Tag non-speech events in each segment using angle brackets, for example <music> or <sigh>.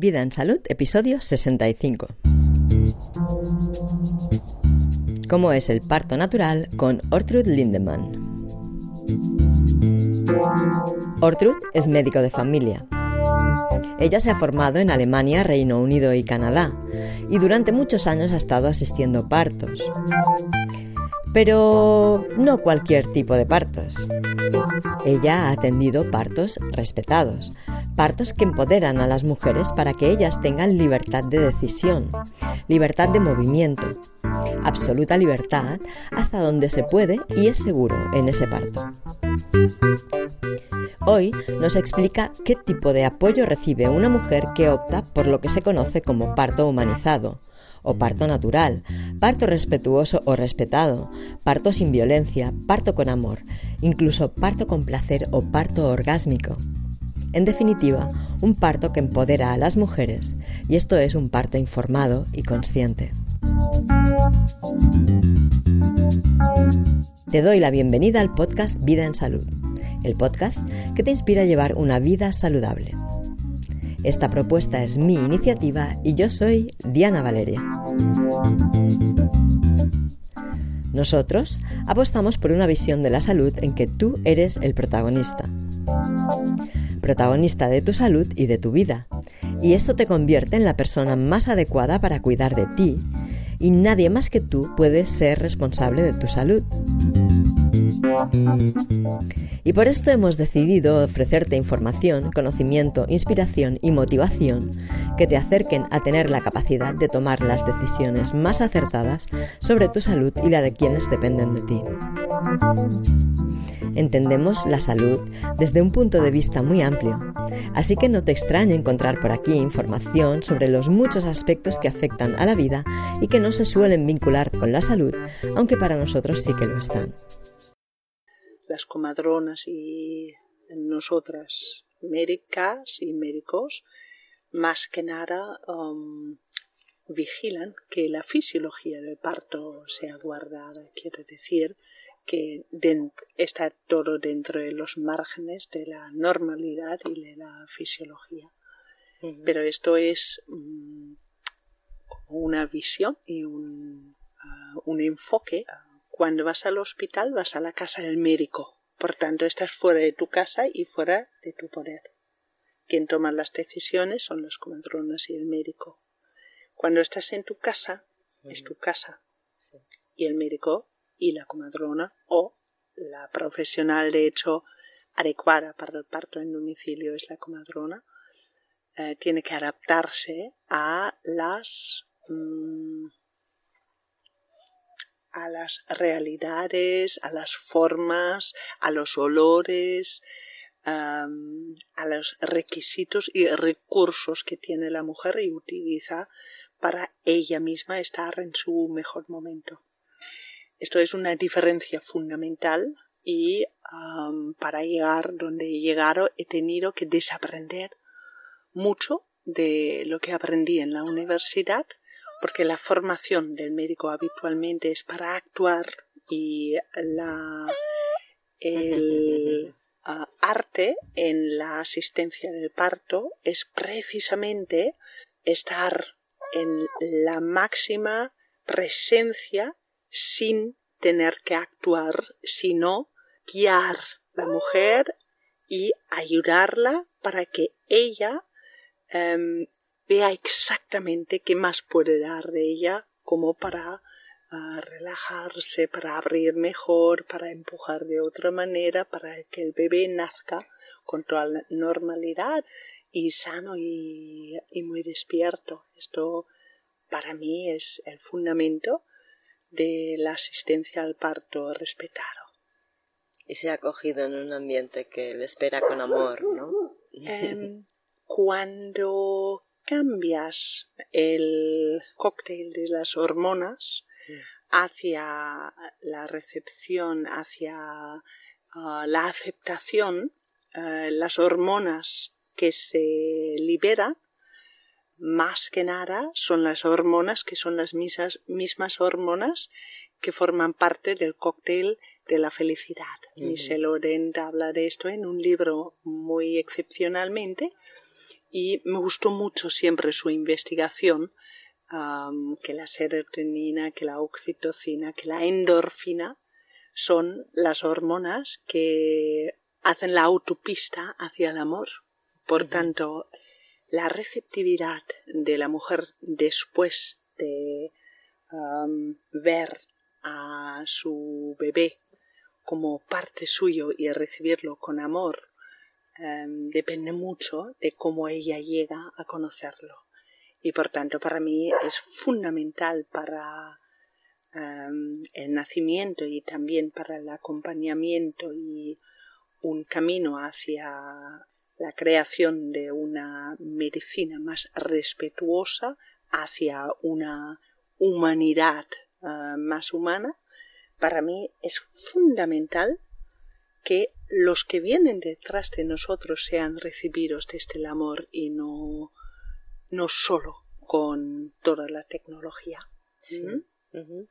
Vida en Salud, episodio 65. ¿Cómo es el parto natural con Ortrud Lindemann? Ortrud es médico de familia. Ella se ha formado en Alemania, Reino Unido y Canadá y durante muchos años ha estado asistiendo partos. Pero no cualquier tipo de partos. Ella ha atendido partos respetados, partos que empoderan a las mujeres para que ellas tengan libertad de decisión, libertad de movimiento, absoluta libertad hasta donde se puede y es seguro en ese parto. Hoy nos explica qué tipo de apoyo recibe una mujer que opta por lo que se conoce como parto humanizado, o parto natural, parto respetuoso o respetado, parto sin violencia, parto con amor, incluso parto con placer o parto orgásmico. En definitiva, un parto que empodera a las mujeres, y esto es un parto informado y consciente. Te doy la bienvenida al podcast Vida en Salud, el podcast que te inspira a llevar una vida saludable. Esta propuesta es mi iniciativa y yo soy Diana Valeria. Nosotros apostamos por una visión de la salud en que tú eres el protagonista. Protagonista de tu salud y de tu vida. Y esto te convierte en la persona más adecuada para cuidar de ti y nadie más que tú puede ser responsable de tu salud. Y por esto hemos decidido ofrecerte información, conocimiento, inspiración y motivación que te acerquen a tener la capacidad de tomar las decisiones más acertadas sobre tu salud y la de quienes dependen de ti. Entendemos la salud desde un punto de vista muy amplio, así que no te extrañe encontrar por aquí información sobre los muchos aspectos que afectan a la vida y que no se suelen vincular con la salud, aunque para nosotros sí que lo están. Las comadronas y nosotras médicas y médicos más que nada um, vigilan que la fisiología del parto sea guardada, quiere decir que está todo dentro de los márgenes de la normalidad y de la fisiología. Pero esto es um, como una visión y un, uh, un enfoque cuando vas al hospital vas a la casa del médico. Por tanto, estás fuera de tu casa y fuera de tu poder. Quien toma las decisiones son las comadronas y el médico. Cuando estás en tu casa, es tu casa. Y el médico y la comadrona o la profesional, de hecho, adecuada para el parto en domicilio es la comadrona, eh, tiene que adaptarse a las mm, a las realidades, a las formas, a los olores, a los requisitos y recursos que tiene la mujer y utiliza para ella misma estar en su mejor momento. Esto es una diferencia fundamental y para llegar donde he llegado he tenido que desaprender mucho de lo que aprendí en la universidad porque la formación del médico habitualmente es para actuar y la, el arte en la asistencia del parto es precisamente estar en la máxima presencia sin tener que actuar, sino guiar la mujer y ayudarla para que ella em, vea exactamente qué más puede dar de ella como para ah, relajarse, para abrir mejor, para empujar de otra manera, para que el bebé nazca con toda la normalidad y sano y, y muy despierto. Esto para mí es el fundamento de la asistencia al parto respetado. Y se ha acogido en un ambiente que le espera con amor, ¿no? Em, <laughs> cuando cambias el cóctel de las hormonas hacia la recepción, hacia ah, la aceptación, eh, las hormonas que se liberan, más que nada son las hormonas que son las mismas, mismas hormonas que forman parte del cóctel de la felicidad. Michelle Oren habla de esto en un libro muy excepcionalmente Y me gustó mucho siempre su investigación, que la serotonina, que la oxitocina, que la endorfina son las hormonas que hacen la autopista hacia el amor. Por tanto, la receptividad de la mujer después de ver a su bebé como parte suyo y recibirlo con amor depende mucho de cómo ella llega a conocerlo. Y por tanto, para mí es fundamental para el nacimiento y también para el acompañamiento y un camino hacia la creación de una medicina más respetuosa hacia una humanidad ah, más humana, para mí es fundamental que los que vienen detrás de nosotros sean recibidos desde el amor y no, no solo con toda la tecnología. ¿Mm?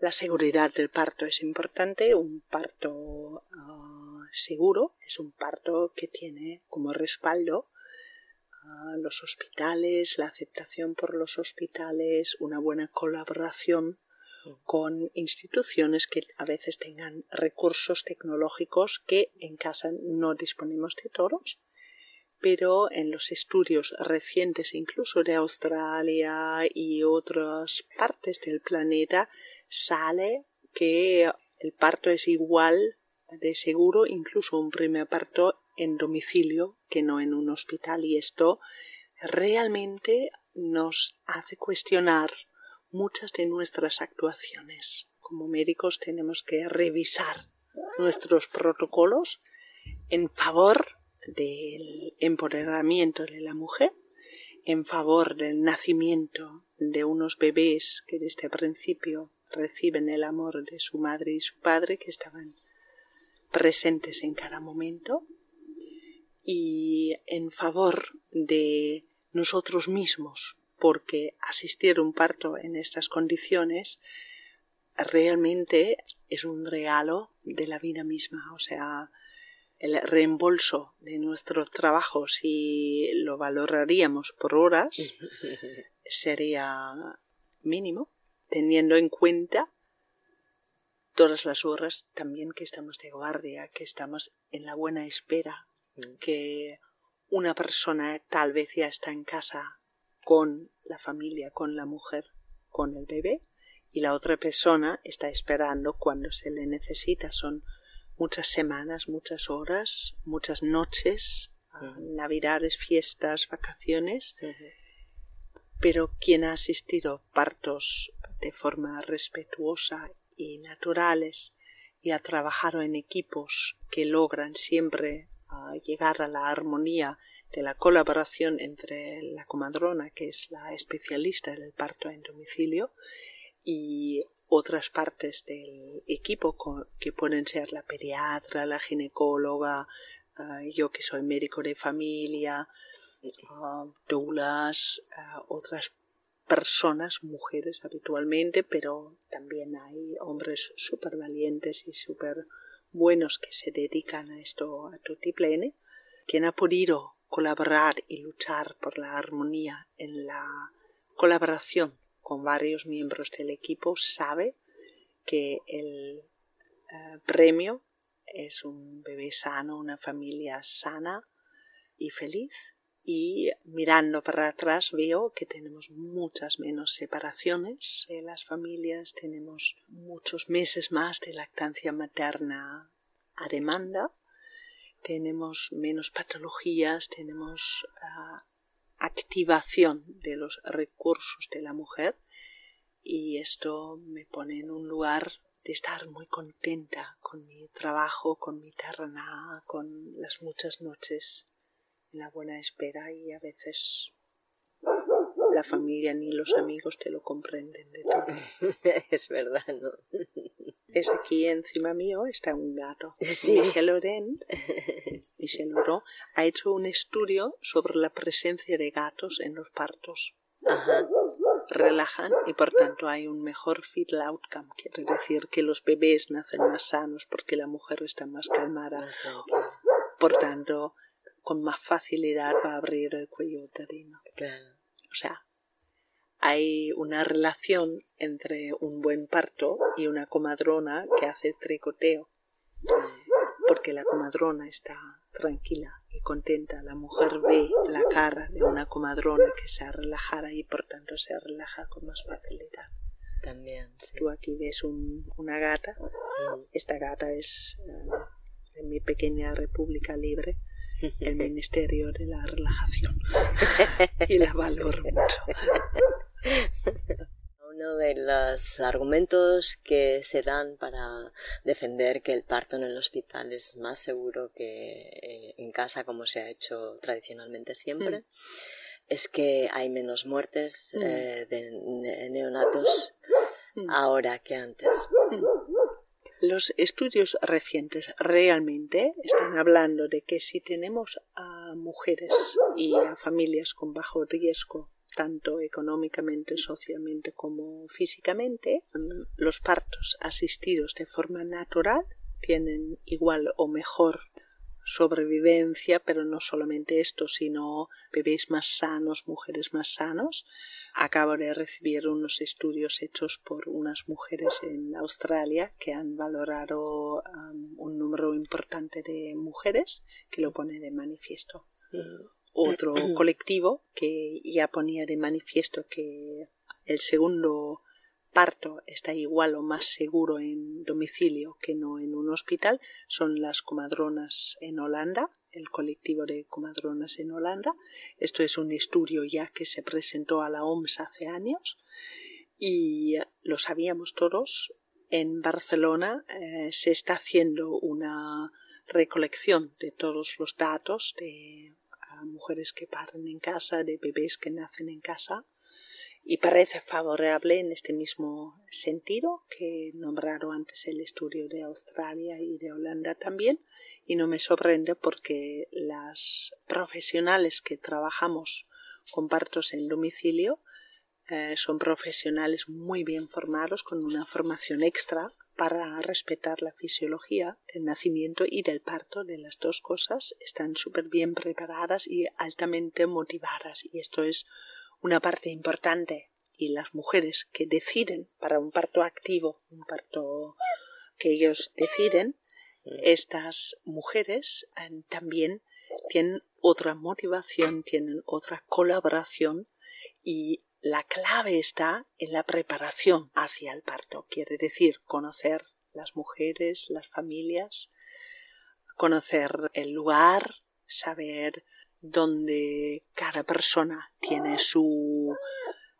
La seguridad del parto es importante. Un parto ah, seguro es un parto que tiene como respaldo los hospitales, la aceptación por los hospitales, una buena colaboración mm. con instituciones que a veces tengan recursos tecnológicos que en casa no disponemos de todos, pero en los estudios recientes incluso de Australia y otras partes del planeta sale que el parto es igual de seguro, incluso un primer parto en domicilio que no en un hospital y esto realmente nos hace cuestionar muchas de nuestras actuaciones. Como médicos tenemos que revisar nuestros protocolos en favor del empoderamiento de la mujer, en favor del nacimiento de unos bebés que desde el principio reciben el amor de su madre y su padre que estaban presentes en cada momento y en favor de nosotros mismos, porque asistir a un parto en estas condiciones realmente es un regalo de la vida misma, o sea, el reembolso de nuestro trabajo, si lo valoraríamos por horas, <laughs> sería mínimo teniendo en cuenta todas las horas también que estamos de guardia, que estamos en la buena espera, mm. que una persona tal vez ya está en casa con la familia, con la mujer, con el bebé, y la otra persona está esperando cuando se le necesita. Son muchas semanas, muchas horas, muchas noches, mm. navidades, fiestas, vacaciones. Pero quien ha asistido partos de forma respetuosa y naturales y ha trabajado en equipos que logran siempre ah, llegar a la armonía de la colaboración entre la comadrona, que es la especialista del parto en domicilio, y otras partes del equipo que pueden ser la pediatra, la ginecóloga, ah, yo que soy médico de familia, uh, otras personas, mujeres habitualmente, pero también hay hombres súper valientes y súper buenos que se dedican a esto a plene, quien ha podido colaborar y luchar por la armonía en la colaboración con varios miembros del equipo sabe que el eh, premio es un bebé sano, una familia sana y feliz y mirando para atrás veo que tenemos muchas menos separaciones en las familias, tenemos muchos meses más de lactancia materna a demanda, tenemos menos patologías, tenemos ah, activación de los recursos de la mujer y esto me pone en un lugar de estar muy contenta con mi trabajo, con mi terna, con las muchas noches la buena espera y a veces la familia ni los amigos te lo comprenden de todo. <laughs> es verdad, ¿no? <laughs> Es aquí encima mío está un gato. Sí. Michel Laurent, <laughs> Michel Laurent, ha hecho un estudio sobre la presencia de gatos en los partos. Ajá. Relajan y por tanto hay un mejor fetal outcome. Quiere decir que los bebés nacen más sanos porque la mujer está más calmada. Por tanto, con más facilidad va a abrir el cuello uterino. O sea, hay una relación entre un buen parto y una comadrona que hace tricoteo. Porque la comadrona está tranquila y contenta. La mujer ve la cara de una comadrona que se ha relajado y por tanto se relaja con más facilidad. También, Tú aquí ves una gata. Mm. Esta gata es eh, en mi pequeña república libre <laughs> el Ministerio de la Relajación. <laughs> y la valoro mucho. <laughs> Uno de los argumentos que se dan para defender que el parto en el hospital es más seguro que eh, en casa, como se ha hecho tradicionalmente siempre, mm. es que hay menos muertes mm. eh, de neonatos mm. ahora que antes. Los estudios recientes realmente están hablando de que si tenemos a mujeres y a familias con bajo riesgo, tanto económicamente, socialmente como físicamente, los partos asistidos de forma natural tienen igual o mejor sobrevivencia, pero no solamente esto, sino bebés más sanos, mujeres más sanos. Acabo de recibir unos estudios hechos por unas mujeres en Australia que han valorado um, un número importante de mujeres que lo pone de manifiesto. Mm. Otro colectivo que ya ponía de manifiesto que el segundo parto está igual o más seguro en domicilio que no en un hospital son las comadronas en Holanda, el colectivo de comadronas en Holanda. Esto es un estudio ya que se presentó a la OMS hace años y lo sabíamos todos. En Barcelona eh, se está haciendo una recolección de todos los datos de mujeres que paren en casa, de bebés que nacen en casa y parece favorable en este mismo sentido que nombraron antes el estudio de Australia y de Holanda también y no me sorprende porque las profesionales que trabajamos con partos en domicilio eh, son profesionales muy bien formados con una formación extra para respetar la fisiología del nacimiento y del parto. De las dos cosas están súper bien preparadas y altamente motivadas. Y esto es una parte importante. Y las mujeres que deciden para un parto activo, un parto que ellos deciden, estas mujeres eh, también tienen otra motivación, tienen otra colaboración y la clave está en la preparación hacia el parto. Quiere decir conocer las mujeres, las familias, conocer el lugar, saber donde cada persona tiene su,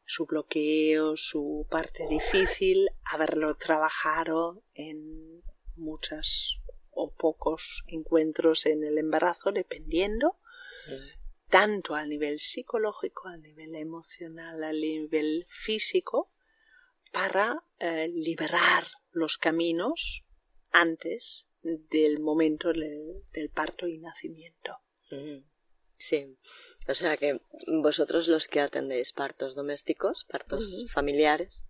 su bloqueo, su parte difícil, haberlo trabajado en muchas o pocos encuentros en el embarazo, dependiendo, mm. tanto a nivel psicológico, a nivel emocional, a nivel físico, para eh, liberar los caminos antes del momento del, parto y nacimiento. Mm. Sí, o sea que vosotros los que atendéis partos domésticos, partos familiares,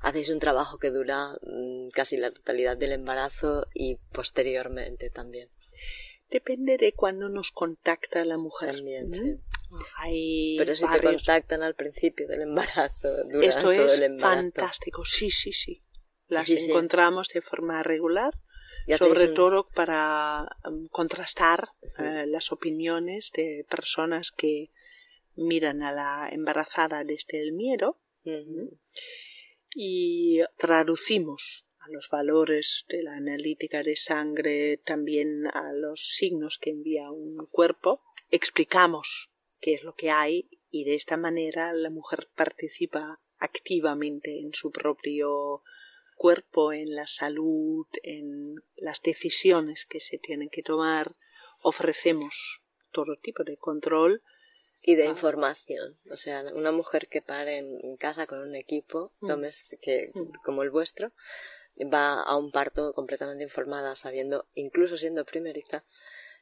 hacéis un trabajo que dura mm, casi la totalidad del embarazo y posteriormente también. Depende de cuando nos contacta la mujer. También, sí. Pero si te contactan al principio del embarazo, durante Esto es todo el embarazo. fantástico, sí, sí, sí. Las encontramos de forma regular sobre todo para um, contrastar eh, las opiniones de personas que miran a la embarazada desde el miedo y traducimos a los valores de la analítica de sangre, también a los signos que envía un cuerpo, explicamos qué es lo que hay y de esta manera la mujer participa activamente en su propio cuerpo, en la salud, en las decisiones que se tienen que tomar, ofrecemos todo tipo de control. Y de información. O sea, una mujer que pare en casa con un equipo mm. que, mm. como el vuestro va a un parto completamente informada, sabiendo, incluso siendo primeriza,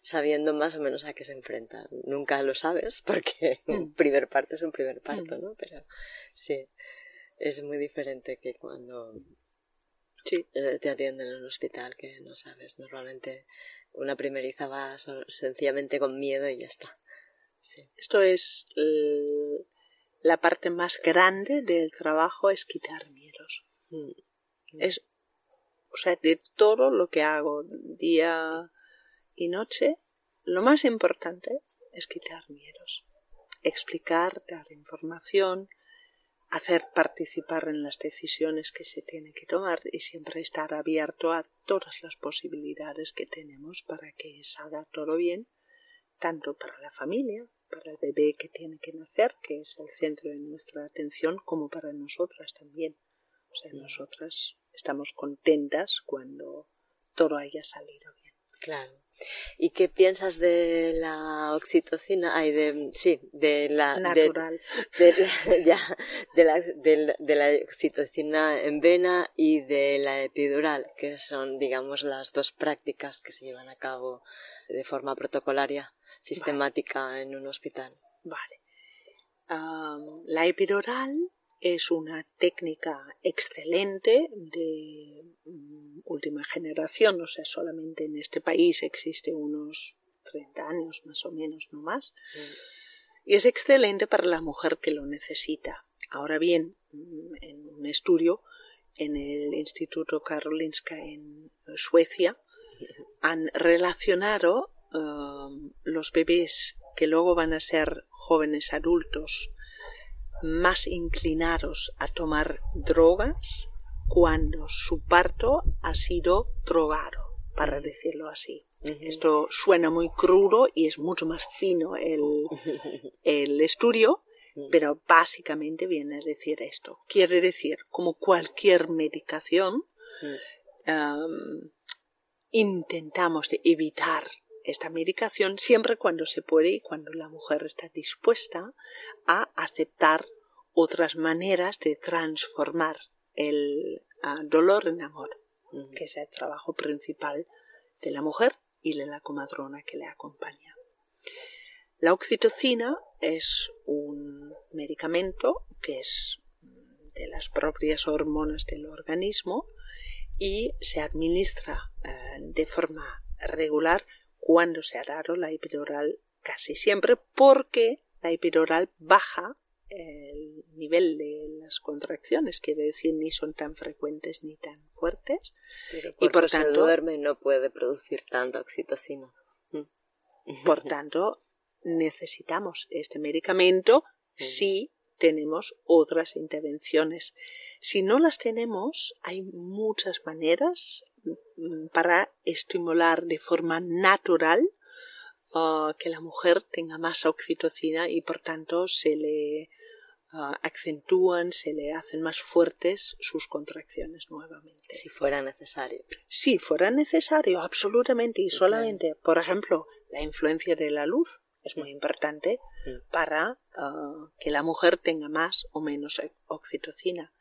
sabiendo más o menos a qué se enfrenta. Nunca lo sabes <laughs> porque un mm. primer parto es un primer parto, ¿no? Pero sí, es muy diferente que cuando Sí. eh, te atienden en un hospital, que no sabes. Normalmente una primeriza va sencillamente con miedo y ya está. Sí. Esto es eh, la parte más grande del trabajo es quitar miedos. Mm. Es, o sea, de todo lo que hago día y noche, lo más importante es quitar miedos. Explicar, dar información, hacer participar en las decisiones que se tienen que tomar y siempre estar abierto a todas las posibilidades que tenemos para que salga todo bien, tanto para la familia, para el bebé que tiene que nacer, que es el centro de nuestra atención, como para nosotras también. O sea, nosotras estamos contentas cuando todo haya salido bien. Claro. ¿Y qué piensas de la oxitocina? Ay, de, sí, de la... Natural. de, <laughs> ya, de la, de, la- de la oxitocina en vena y de la epidural, que son, digamos, las dos prácticas que se llevan a cabo de forma protocolaria, sistemática en un hospital. Vale. La epidural es una técnica excelente de mm, última generación, o sea, solamente en este país existe unos 30 años más o menos, no más. Y es excelente para la mujer que lo necesita. Ahora bien, mm, en un estudio en el Instituto Karolinska en Suecia <laughs> han relacionado um, los bebés que luego van a ser jóvenes adultos más inclinados a tomar drogas cuando su parto ha sido drogado, para decirlo así. Esto suena muy crudo y es mucho más fino el, el estudio, pero básicamente viene a decir esto. Quiere decir, como cualquier medicación, um, intentamos de evitar esta medicación siempre cuando se puede y cuando la mujer está dispuesta a aceptar otras maneras de transformar el ah, dolor en amor, que es el trabajo principal de la mujer y de la comadrona que le acompaña. La oxitocina es un medicamento que es de las propias hormonas del organismo y se administra eh, de forma regular cuando se ha dado la epidural casi siempre porque la epidural baja el nivel de las contracciones, quiere decir ni son tan frecuentes ni tan fuertes Pero y por cuerpo se tanto duerme no puede producir tanta oxitocina. Por tanto, necesitamos este medicamento si tenemos otras intervenciones. Si no las tenemos, hay muchas maneras mm, para estimular de forma natural ah, que la mujer tenga más oxitocina y por tanto se le ah, acentúan, se le hacen más fuertes sus contracciones nuevamente. Si fuera necesario. Si fuera necesario, absolutamente y solamente, por ejemplo, la influencia de la luz es muy importante Mm. para ah, que la mujer tenga más o menos oxitocina.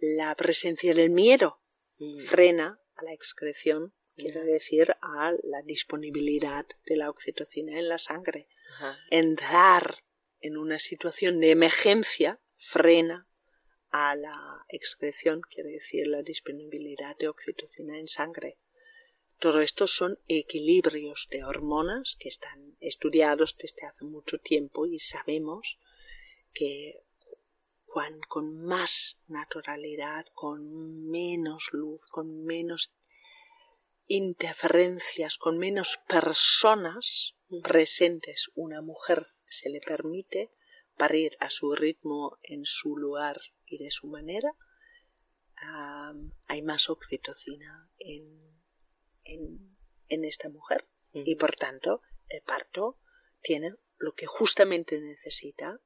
La presencia del miedo Mm. frena a la excreción, quiere decir a la disponibilidad de la oxitocina en la sangre. Ajá. Entrar en una situación de emergencia frena a la excreción, quiere decir la disponibilidad de oxitocina en sangre. Todo esto son equilibrios de hormonas que están estudiados desde hace mucho tiempo y sabemos que cuan- con más naturalidad, con menos luz, con menos interferencias, con menos personas presentes, una mujer se le permite parir a su ritmo, en su lugar y de su manera, hay más oxitocina en, en, en esta mujer y por tanto el parto tiene lo que justamente necesita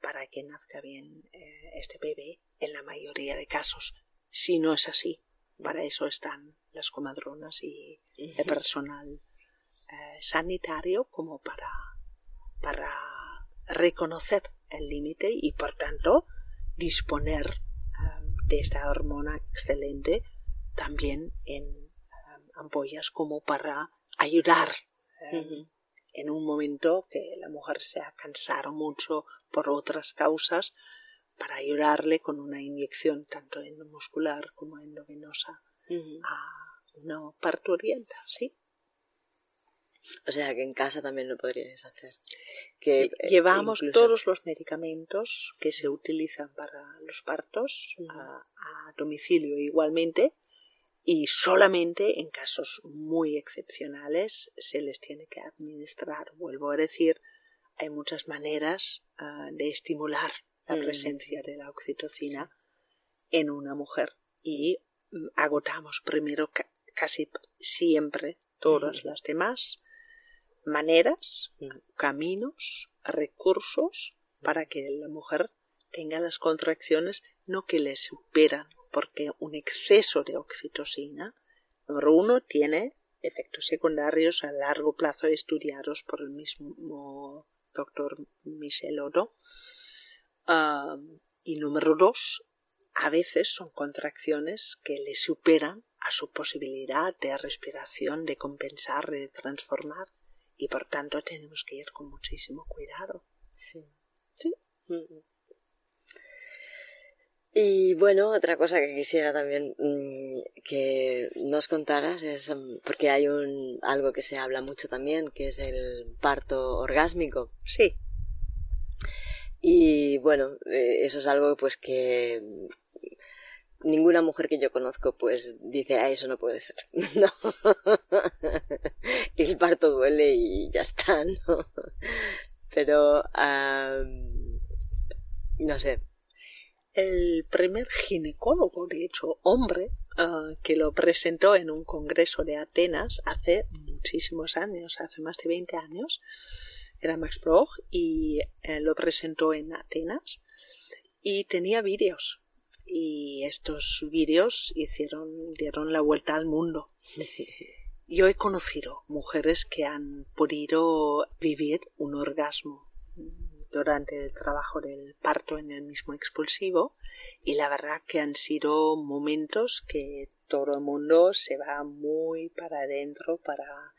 para que nazca bien eh, este bebé en la mayoría de casos. Si no es así, para eso están las comadronas y el personal eh, sanitario como para, para reconocer el límite y por tanto disponer um, de esta hormona excelente también en um, ampollas como para ayudar en un momento que la mujer se ha cansado mucho por otras causas para ayudarle con una inyección tanto endomuscular como endovenosa a una parturienta, ¿sí? O sea que en casa también lo podríais hacer. Que, eh, Llevamos todos los medicamentos que se utilizan para los partos a, domicilio igualmente y solamente en casos muy excepcionales se les tiene que administrar. Vuelvo a decir, hay muchas maneras de estimular la mm. presencia de la oxitocina en una mujer y mm, agotamos primero casi siempre todas las demás maneras, mm. caminos, recursos para que la mujer tenga las contracciones no que le superan, porque un exceso de oxitocina, número uno, tiene efectos secundarios a largo plazo estudiados por el mismo doctor Michel Odo. y número dos, a veces son contracciones que le superan a su posibilidad de respiración, de compensar, de transformar y por tanto tenemos que ir con muchísimo cuidado. Sí. Sí. Y bueno, otra cosa que quisiera también mm, que nos contaras es mm, porque hay un algo que se habla mucho también, que es el parto orgásmico. Sí. Y bueno, eh, eso es algo pues que ninguna mujer que yo conozco pues dice, ah, eso no puede ser. <laughs> no. <laughs> el parto duele y ya está, <laughs> ¿no? Pero, no sé. El primer ginecólogo, de hecho, hombre, ah, que lo presentó en un congreso de Atenas hace muchísimos años, hace más de 20 años, era Max Broch y eh, lo presentó en Atenas y tenía vídeos y estos vídeos hicieron, dieron la vuelta al mundo. <laughs> Yo he conocido mujeres que han podido vivir un orgasmo durante el trabajo del parto en el mismo expulsivo y la verdad que han sido momentos que todo el mundo se va muy para adentro para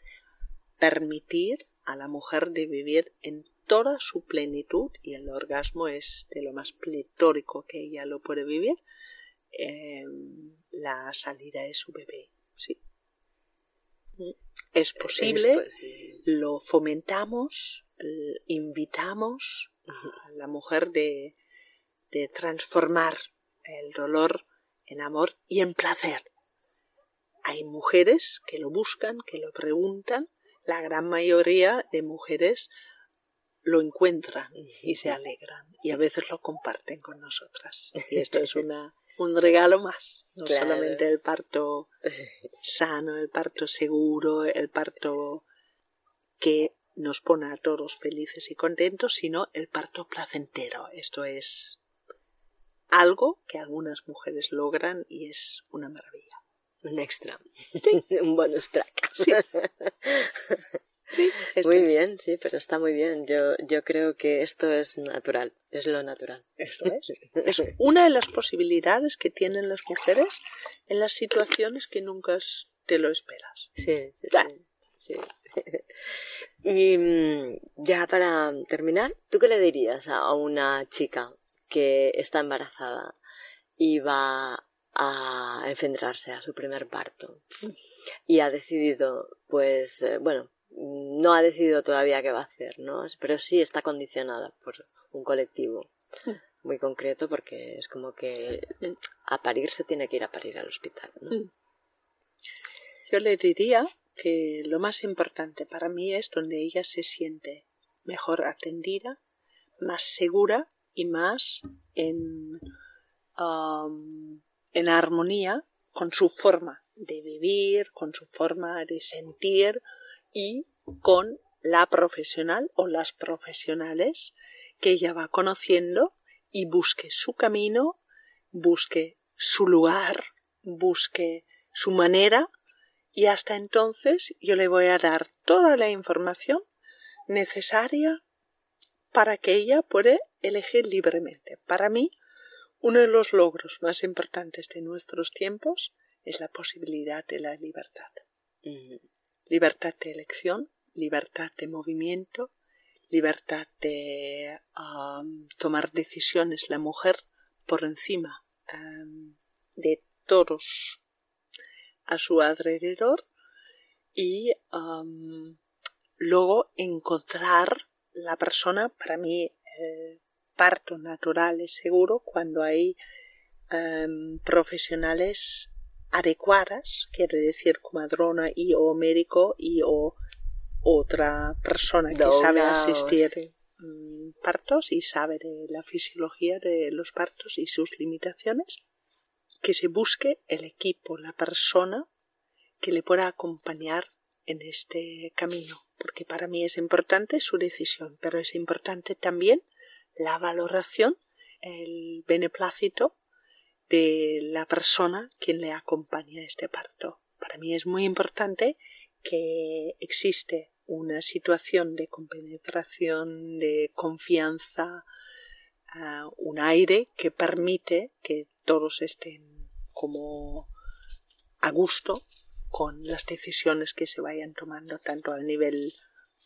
permitir a la mujer de vivir en toda su plenitud y el orgasmo es de lo más pletórico que ella lo puede vivir em, la salida de su bebé sí es posible, lo fomentamos invitamos a la mujer de, de transformar el dolor en amor y en placer. Hay mujeres que lo buscan que lo preguntan. La gran mayoría de mujeres lo encuentran y se alegran y a veces lo comparten con nosotras. Y esto es una, <laughs> un regalo más, no solamente el parto sano, el parto seguro, el parto que nos pone a todos felices y contentos, sino el parto placentero. Esto es algo que algunas mujeres logran y es una maravilla. Un extra. <laughs> un bonus track. Sí. <laughs> muy bien, sí, pero está muy bien. Yo, yo creo que esto es natural, es lo natural. Esto es. es una de las posibilidades que tienen las mujeres en las situaciones que nunca te lo esperas. Sí, sí. sí, Y mm, ya para terminar, ¿tú qué le dirías a una chica que está embarazada y va a enfrentarse a su primer parto y ha decidido, pues, eh, bueno, no ha decidido todavía qué va a hacer, ¿no? Pero sí está condicionada por un colectivo muy concreto porque es como que a parir se tiene que ir a parir al hospital, ¿no? Yo le diría que lo más importante para mí es donde ella se siente mejor atendida, más segura y más en, um, en armonía con su forma de vivir, con su forma de sentir, y con la profesional o las profesionales que ella va conociendo y busque su camino, busque su lugar, busque su manera y hasta entonces yo le voy a dar toda la información necesaria para que ella pueda elegir libremente. Para mí, uno de los logros más importantes de nuestros tiempos es la posibilidad de la libertad libertad de elección, libertad de movimiento, libertad de um, tomar decisiones la mujer por encima um, de todos a su alrededor y luego encontrar la persona, para mí parto natural es seguro cuando hay em, profesionales adecuadas, quiere decir comadrona y o médico y o otra persona que sabe asistir mm, partos y sabe de la fisiología de los partos y sus limitaciones, que se busque el equipo, la persona que le pueda acompañar en este camino, porque para mí es importante su decisión, pero es importante también la valoración, el beneplácito de la persona quien le acompaña a este parto. Para mí es muy importante que existe una situación de compenetración, de confianza, ah, un aire que permite que todos estén como a gusto con las decisiones que se vayan tomando tanto al nivel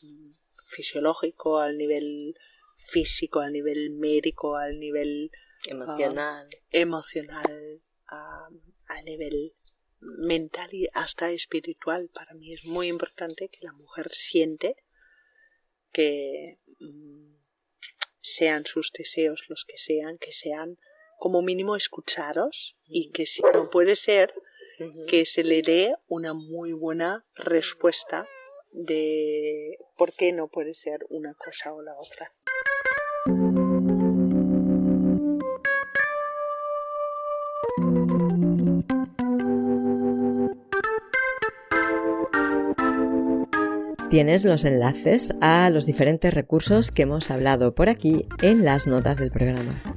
mm, fisiológico, al nivel físico, al nivel médico, al nivel emocional, emocional a nivel mental y hasta espiritual. Para mí es muy importante que la mujer siente que mm, sean sus deseos los que sean, que sean como mínimo escuchados y que si no puede ser, que se le dé una muy buena respuesta de por qué no puede ser una cosa o la otra. Tienes los enlaces a los diferentes recursos que hemos hablado por aquí en las notas del programa.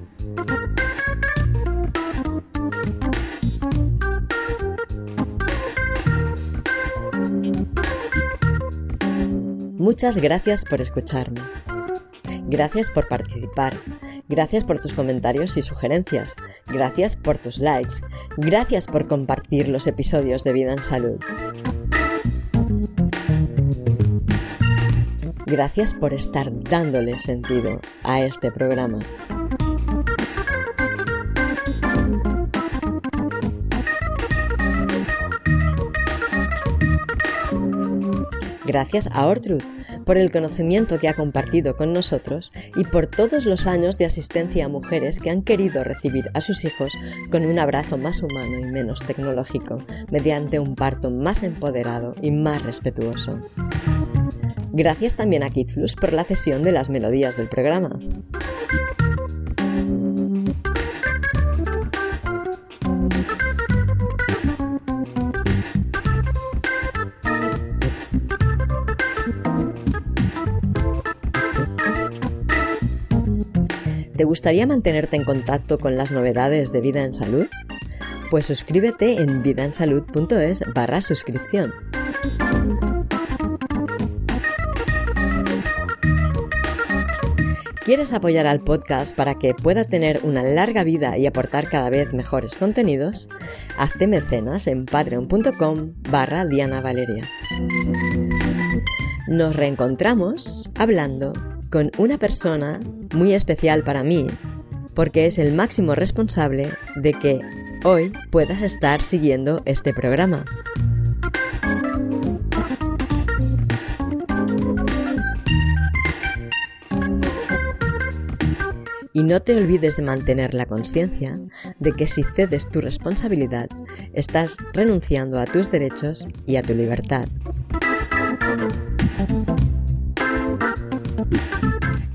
Muchas gracias por escucharme. Gracias por participar. Gracias por tus comentarios y sugerencias. Gracias por tus likes. Gracias por compartir los episodios de Vida en Salud. Gracias por estar dándole sentido a este programa. Gracias a Ortrud por el conocimiento que ha compartido con nosotros y por todos los años de asistencia a mujeres que han querido recibir a sus hijos con un abrazo más humano y menos tecnológico, mediante un parto más empoderado y más respetuoso. Gracias también a KidFlux por la cesión de las melodías del programa. ¿Te gustaría mantenerte en contacto con las novedades de Vida en Salud? Pues suscríbete en vidaensalud.es barra suscripción. ¿Quieres apoyar al podcast para que pueda tener una larga vida y aportar cada vez mejores contenidos? Hazte mecenas en patreon.com barra Diana Valeria. Nos reencontramos hablando con una persona muy especial para mí, porque es el máximo responsable de que hoy puedas estar siguiendo este programa. Y no te olvides de mantener la conciencia de que si cedes tu responsabilidad, estás renunciando a tus derechos y a tu libertad.